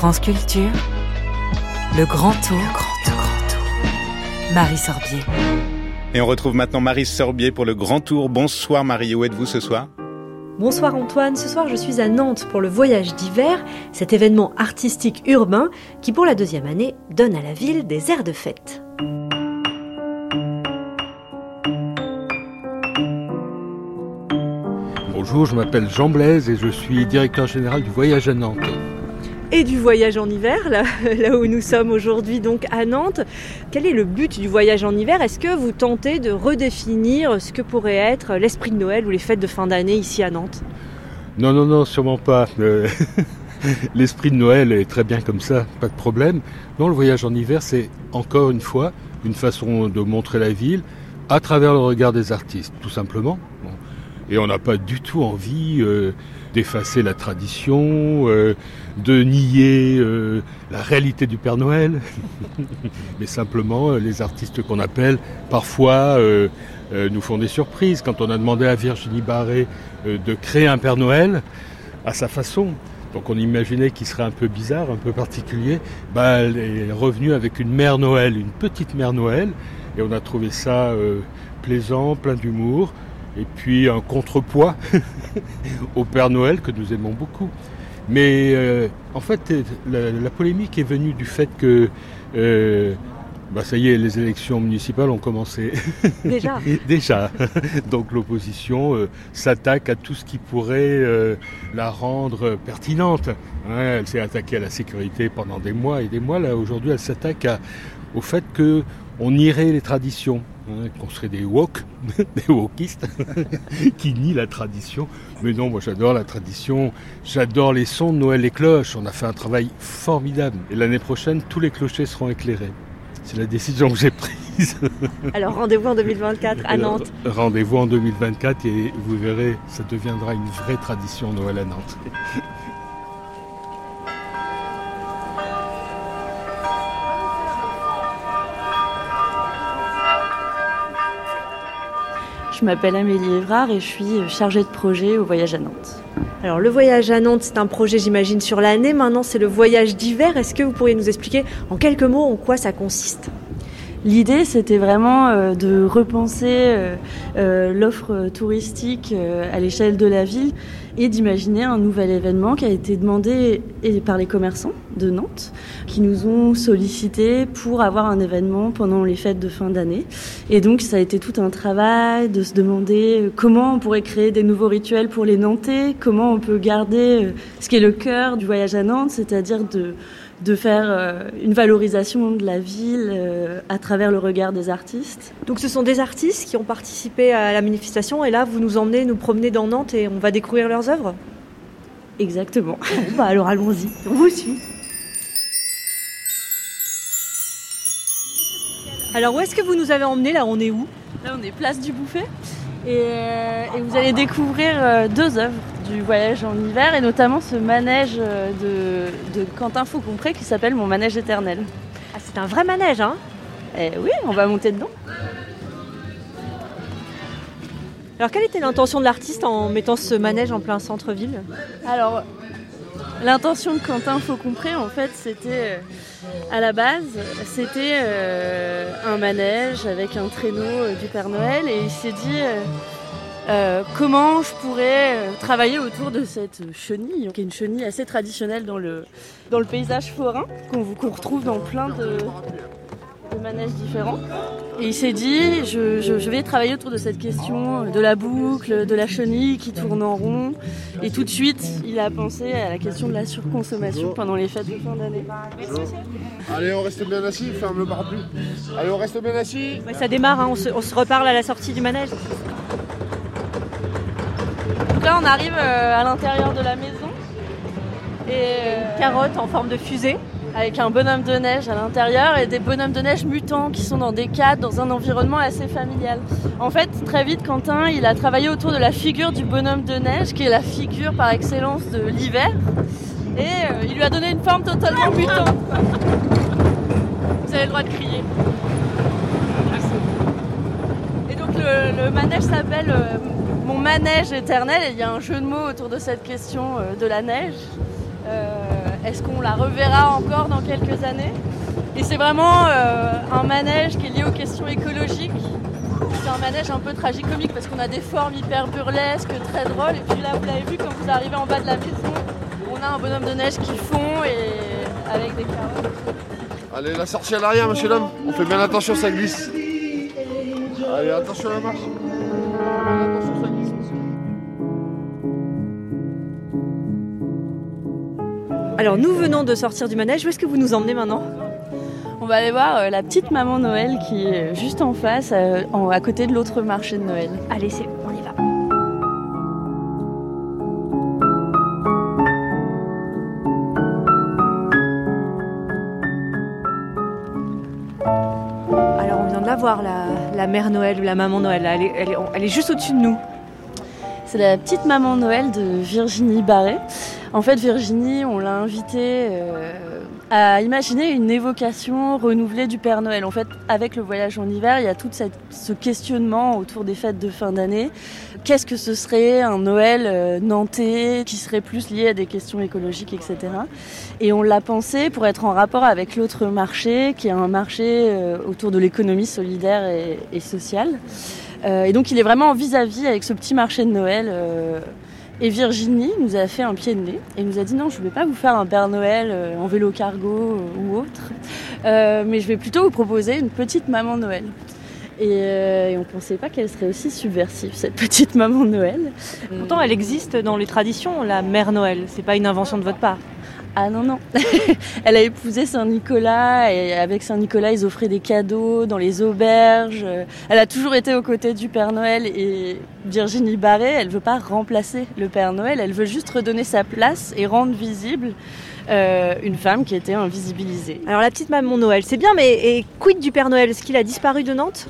France Culture, le grand tour, grand tour, grand tour. Marie Sorbier. Et on retrouve maintenant Marie Sorbier pour le grand tour. Bonsoir Marie, où êtes-vous ce soir? Bonsoir Antoine, ce soir je suis à Nantes pour le voyage d'hiver, cet événement artistique urbain qui pour la deuxième année donne à la ville des airs de fête. Bonjour, je m'appelle Jean Blaise et je suis directeur général du voyage à Nantes. Et du voyage en hiver, là, où nous sommes aujourd'hui donc à Nantes. Quel est le but du voyage en hiver? Est-ce que vous tentez de redéfinir ce que pourrait être l'esprit de Noël ou les fêtes de fin d'année ici à Nantes? Non, non, non, sûrement pas. L'esprit de Noël est très bien comme ça, pas de problème. Non, le voyage en hiver, c'est encore une fois une façon de montrer la ville à travers le regard des artistes, tout simplement. Et on n'a pas du tout envie euh, d'effacer la tradition, euh, de nier euh, la réalité du Père Noël, mais simplement les artistes qu'on appelle parfois nous font des surprises. Quand on a demandé à Virginie Barré de créer un Père Noël à sa façon, donc on imaginait qu'il serait un peu bizarre, un peu particulier, bah, elle est revenue avec une mère Noël, une petite mère Noël, et on a trouvé ça plaisant, plein d'humour et puis un contrepoids au Père Noël que nous aimons beaucoup. Mais euh, en fait, la, polémique est venue du fait que, euh, bah ça y est, les élections municipales ont commencé. Déjà. Déjà. Donc l'opposition euh, s'attaque à tout ce qui pourrait la rendre pertinente. Hein, elle s'est attaquée à la sécurité pendant des mois et des mois. Là, aujourd'hui, elle s'attaque au fait que on irait les traditions, hein, qu'on serait des woke, des wokistes, qui nient la tradition. Mais non, moi j'adore la tradition, j'adore les sons de Noël, les cloches. On a fait un travail formidable. Et l'année prochaine, tous les clochers seront éclairés. C'est la décision que j'ai prise. Alors rendez-vous en 2024 à Nantes. Rendez-vous en 2024 et vous verrez, ça deviendra une vraie tradition Noël à Nantes. Je m'appelle Amélie Évrard et je suis chargée de projet au voyage à Nantes. Alors le voyage à Nantes, c'est un projet j'imagine sur l'année. Maintenant, c'est le voyage d'hiver. Est-ce que vous pourriez nous expliquer en quelques mots en quoi ça consiste? L'idée, c'était vraiment euh, de repenser euh, euh, l'offre touristique à l'échelle de la ville et d'imaginer un nouvel événement qui a été demandé par les commerçants de Nantes, qui nous ont sollicité pour avoir un événement pendant les fêtes de fin d'année. Et donc, ça a été tout un travail de se demander comment on pourrait créer des nouveaux rituels pour les Nantais, comment on peut garder ce qui est le cœur du voyage à Nantes, c'est-à-dire de de faire euh, une valorisation de la ville euh, à travers le regard des artistes. Donc ce sont des artistes qui ont participé à la manifestation et là vous nous emmenez nous promener dans Nantes et on va découvrir leurs œuvres? Exactement. bah alors allons-y, on vous suit. Alors où est-ce que vous nous avez emmenés là? On est où? Là on est place du Bouffet euh, et, vous allez découvrir euh, deux œuvres du voyage en hiver et notamment ce manège euh, de, Quentin Faucompré qui s'appelle Mon manège éternel. Ah, c'est un vrai manège, hein eh Oui, on va monter dedans. Alors, quelle était l'intention de l'artiste en mettant ce manège en plein centre-ville? Alors, l'intention de Quentin Faucompré, en fait, c'était à la base, c'était euh, un manège avec un traîneau euh, du Père Noël et il s'est dit euh, comment je pourrais travailler autour de cette chenille, qui est une chenille assez traditionnelle dans le, dans le paysage forain, qu'on retrouve dans plein de, de manèges différents. Et il s'est dit, je, vais travailler autour de cette question de la boucle, de la chenille qui tourne en rond. Et tout de suite, il a pensé à la question de la surconsommation pendant les fêtes de fin d'année. Allez, on reste bien assis, ferme le parapluie. Allez, on reste bien assis. ça démarre, hein, on, se, reparle à la sortie du manège. Donc là, on arrive euh, à l'intérieur de la maison. Et euh, carotte en forme de fusée avec un bonhomme de neige à l'intérieur et des bonhommes de neige mutants qui sont dans des cadres, dans un environnement assez familial. En fait, très vite, Quentin, il a travaillé autour de la figure du bonhomme de neige, qui est la figure par excellence de l'hiver, et euh, il lui a donné une forme totalement mutante. Vous avez le droit de crier. Le, manège s'appelle euh, Mon manège éternel, et il y a un jeu de mots autour de cette question euh, de la neige. est-ce qu'on la reverra encore dans quelques années? Et c'est vraiment un manège qui est lié aux questions écologiques. C'est un manège un peu tragicomique parce qu'on a des formes hyper burlesques, très drôles. Et puis là, vous l'avez vu, quand vous arrivez en bas de la maison, on a un bonhomme de neige qui fond et avec des carottes. Allez, la sortie à l'arrière, monsieur l'homme. On fait bien attention, ça glisse. Allez, attention à la marche. Attention, ça glisse, monsieur. Alors nous venons de sortir du manège, où est-ce que vous nous emmenez maintenant? On va aller voir euh, la petite maman Noël qui est juste en face, euh, en- à côté de l'autre marché de Noël. Allez, c'est, on y va. Alors on vient de la voir, la, la mère Noël ou la maman Noël. Elle est, juste au-dessus de nous. C'est la petite maman Noël de Virginie Barré. En fait, Virginie, on l'a invitée euh, à imaginer une évocation renouvelée du Père Noël. En fait, avec le voyage en hiver, il y a tout ce questionnement autour des fêtes de fin d'année. Qu'est-ce que ce serait un Noël euh, nantais qui serait plus lié à des questions écologiques, etc. Et on l'a pensé pour être en rapport avec l'autre marché, qui est un marché euh, autour de l'économie solidaire et, sociale. Euh, et donc il est vraiment vis-à-vis avec ce petit marché de Noël. Et Virginie nous a fait un pied de nez et nous a dit non, je ne vais pas vous faire un Père Noël euh, en vélo cargo euh, ou autre, euh, mais je vais plutôt vous proposer une petite maman Noël. Et, et on pensait pas qu'elle serait aussi subversive, cette petite maman Noël. Pourtant, elle existe dans les traditions, la mère Noël. C'est pas une invention de votre part. Ah non, non. Elle a épousé Saint-Nicolas et avec Saint-Nicolas, ils offraient des cadeaux dans les auberges. Elle a toujours été aux côtés du Père Noël et Virginie Barré, elle veut pas remplacer le Père Noël, elle veut juste redonner sa place et rendre visible euh, une femme qui était invisibilisée. Alors la petite maman Noël, c'est bien, mais et quid du Père Noël? Est-ce qu'il a disparu de Nantes?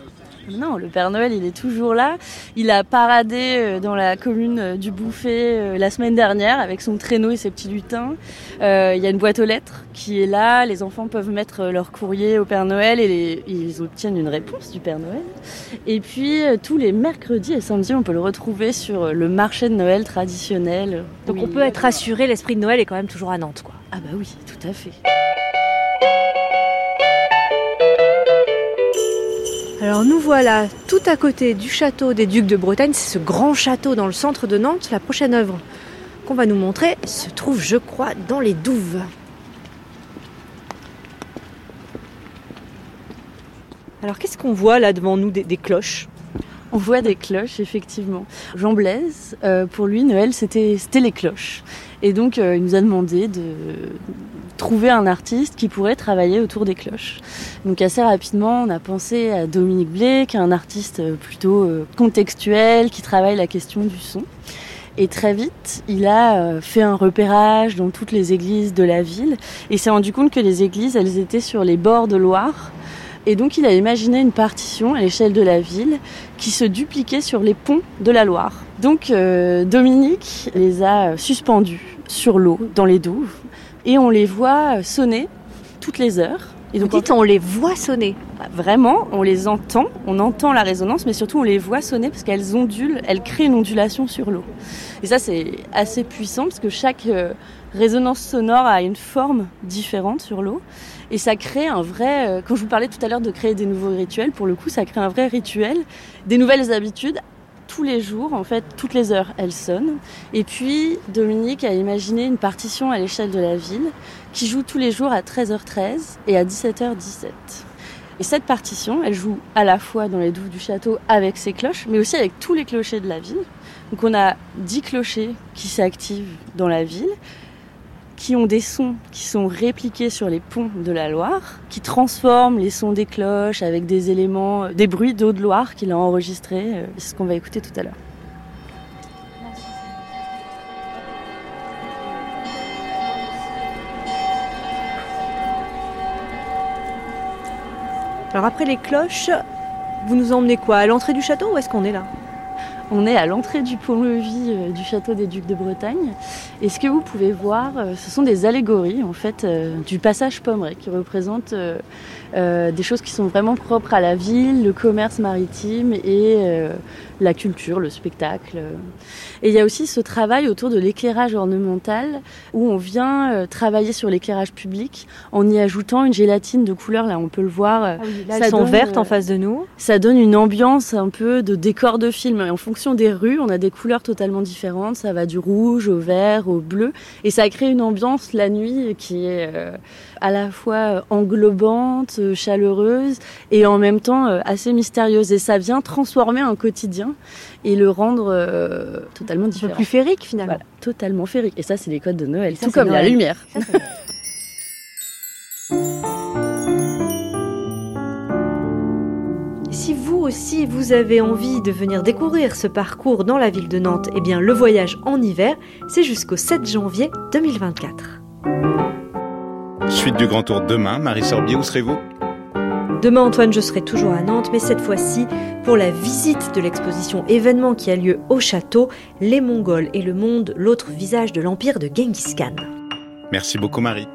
Non, le Père Noël, il est toujours là. Il a paradé euh, dans la commune euh, du Bouffet euh, la semaine dernière avec son traîneau et ses petits lutins. Euh, Il y a une boîte aux lettres qui est là. Les enfants peuvent mettre leur courrier au Père Noël et les- ils obtiennent une réponse du Père Noël. Et puis, tous les mercredis et samedis, on peut le retrouver sur le marché de Noël traditionnel. Donc Oui. on peut être rassuré, l'esprit de Noël est quand même toujours à Nantes, quoi. Ah bah oui, tout à fait. Alors nous voilà tout à côté du château des Ducs de Bretagne, c'est ce grand château dans le centre de Nantes. La prochaine œuvre qu'on va nous montrer se trouve, je crois, dans les douves. Alors qu'est-ce qu'on voit là devant nous des, cloches? On voit des cloches, effectivement. Jean Blaise, euh, pour lui, Noël, c'était c'était les cloches. Et donc, euh, il nous a demandé de trouver un artiste qui pourrait travailler autour des cloches. Donc, assez rapidement, on a pensé à Dominique Blé, qui est un artiste plutôt euh, contextuel, qui travaille la question du son. Et très vite, il a euh, fait un repérage dans toutes les églises de la ville et s'est rendu compte que les églises, elles étaient sur les bords de Loire. Et donc, il a imaginé une partition à l'échelle de la ville qui se dupliquaient sur les ponts de la Loire. Donc euh, Dominique les a suspendus sur l'eau, dans les douves, et on les voit sonner toutes les heures. Et Vous donc dites on les voit sonner. en- vraiment, on les entend, on entend la résonance, mais surtout on les voit sonner parce qu'elles ondulent, elles créent une ondulation sur l'eau. Et ça c'est assez puissant parce que chaque euh, résonance sonore a une forme différente sur l'eau. Et ça crée un vrai, euh, quand je vous parlais tout à l'heure de créer des nouveaux rituels, pour le coup ça crée un vrai rituel, des nouvelles habitudes. Tous les jours, en fait, toutes les heures, elles sonnent. Et puis, Dominique a imaginé une partition à l'échelle de la ville qui joue tous les jours à 13h13 et à 17h17. Et cette partition, elle joue à la fois dans les douves du château avec ses cloches, mais aussi avec tous les clochers de la ville. Donc on a 10 clochers qui s'activent dans la ville, qui ont des sons qui sont répliqués sur les ponts de la Loire, qui transforment les sons des cloches avec des éléments, des bruits d'eau de Loire qu'il a enregistrés. euh, C'est ce qu'on va écouter tout à l'heure. Alors après les cloches, vous nous emmenez quoi? À l'entrée du château ou est-ce qu'on est là? On est à l'entrée du pont-levis euh, du château des Ducs de Bretagne. Et ce que vous pouvez voir, euh, ce sont des allégories en fait euh, du passage Pommeret qui représentent des choses qui sont vraiment propres à la ville, le commerce maritime et la culture, le spectacle. Et il y a aussi ce travail autour de l'éclairage ornemental où on vient euh, travailler sur l'éclairage public en y ajoutant une gélatine de couleur. Là, on peut le voir. Ah là, elles sont vertes en face de nous. Ça donne une ambiance un peu de décor de film. Et en fonction des rues, on a des couleurs totalement différentes. Ça va du rouge au vert, au bleu. Et ça crée une ambiance la nuit qui est euh, à la fois englobante, chaleureuse et en même temps assez mystérieuse. Et ça vient transformer un quotidien et le rendre euh, totalement différent. Plus féerique finalement. totalement féerique. Et ça, c'est les codes de Noël, tout comme la lumière. Si vous aussi vous avez envie de venir découvrir ce parcours dans la ville de Nantes, eh bien le voyage en hiver, c'est jusqu'au 7 janvier 2024. Suite du grand tour demain, Marie Sorbier, où serez-vous? Demain, Antoine, je serai toujours à Nantes, mais cette fois-ci pour la visite de l'exposition événement qui a lieu au château, Les Mongols et le monde, l'autre visage de l'empire de Genghis Khan. Merci beaucoup, Marie.